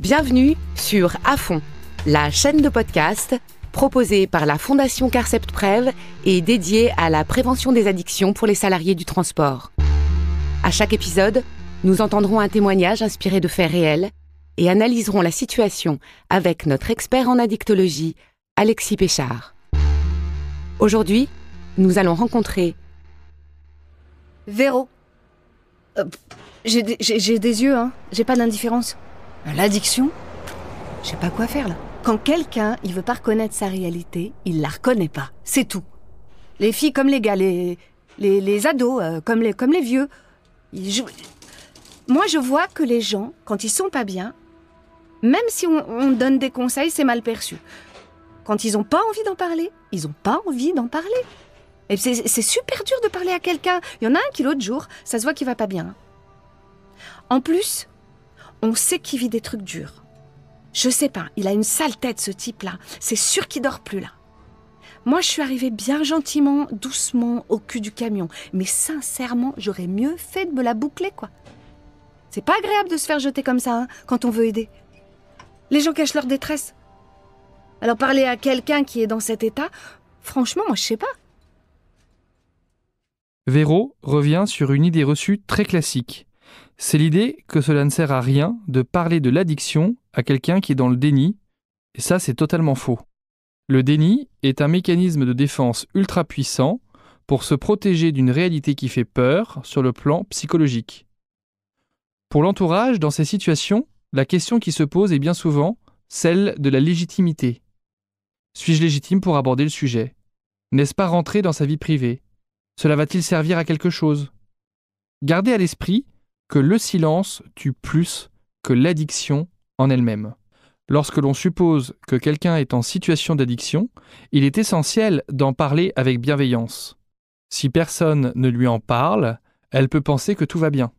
Bienvenue sur À fond, la chaîne de podcast proposée par la Fondation Carcept Prev et dédiée à la prévention des addictions pour les salariés du transport. À chaque épisode, nous entendrons un témoignage inspiré de faits réels et analyserons la situation avec notre expert en addictologie, Alexis Péchard. Aujourd'hui, nous allons rencontrer Véro. Euh, j'ai des- j'ai j'ai des yeux, hein. J'ai pas d'indifférence. L'addiction Je sais pas quoi faire là. Quand quelqu'un, il veut pas reconnaître sa réalité, il la reconnaît pas. C'est tout. Les filles comme les gars, les, les, les ados, euh, comme, les, comme les vieux. ils jouent- Moi, je vois que les gens, quand ils sont pas bien, même si on, on donne des conseils, c'est mal perçu. Quand ils ont pas envie d'en parler, ils ont pas envie d'en parler. Et c'est super dur de parler à quelqu'un. Il y en a un qui l'autre jour, ça se voit qu'il va pas bien. En plus, on sait qu'il vit des trucs durs. Je sais pas, il a une sale tête ce type-là. C'est sûr qu'il dort plus là. Moi, je suis arrivée bien gentiment, doucement, au cul du camion. Mais sincèrement, j'aurais mieux fait de me la boucler, quoi. C'est pas agréable de se faire jeter comme ça, hein, quand on veut aider. Les gens cachent leur détresse. Alors parler à quelqu'un qui est dans cet état, franchement, moi, je sais pas. Véro revient sur une idée reçue très classique. C'est l'idée que cela ne sert à rien de parler de l'addiction à quelqu'un qui est dans le déni, et ça c'est totalement faux. Le déni est un mécanisme de défense ultra puissant pour se protéger d'une réalité qui fait peur sur le plan psychologique. Pour l'entourage, dans ces situations, la question qui se pose est bien souvent celle de la légitimité. Suis-je légitime pour aborder le sujet? N'est-ce pas rentrer dans sa vie privée? Cela va-t-il servir à quelque chose? Gardez à l'esprit que le silence tue plus que l'addiction en elle-même. Lorsque l'on suppose que quelqu'un est en situation d'addiction, il est essentiel d'en parler avec bienveillance. Si personne ne lui en parle, elle peut penser que tout va bien.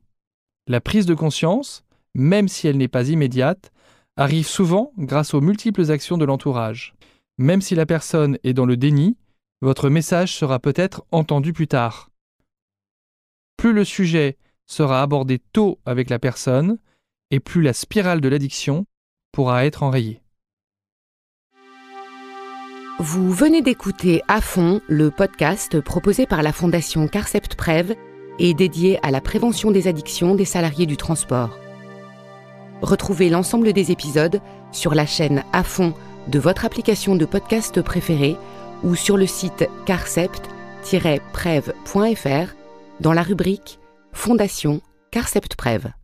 La prise de conscience, même si elle n'est pas immédiate, arrive souvent grâce aux multiples actions de l'entourage. Même si la personne est dans le déni, votre message sera peut-être entendu plus tard. Plus le sujet sera abordé tôt avec la personne, et plus la spirale de l'addiction pourra être enrayée. Vous venez d'écouter À fond, le podcast proposé par la Fondation Carcept Prev et dédié à la prévention des addictions des salariés du transport. Retrouvez l'ensemble des épisodes sur la chaîne À fond de votre application de podcast préférée ou sur le site carcept-prev.fr dans la rubrique Fondation Carcept Prev.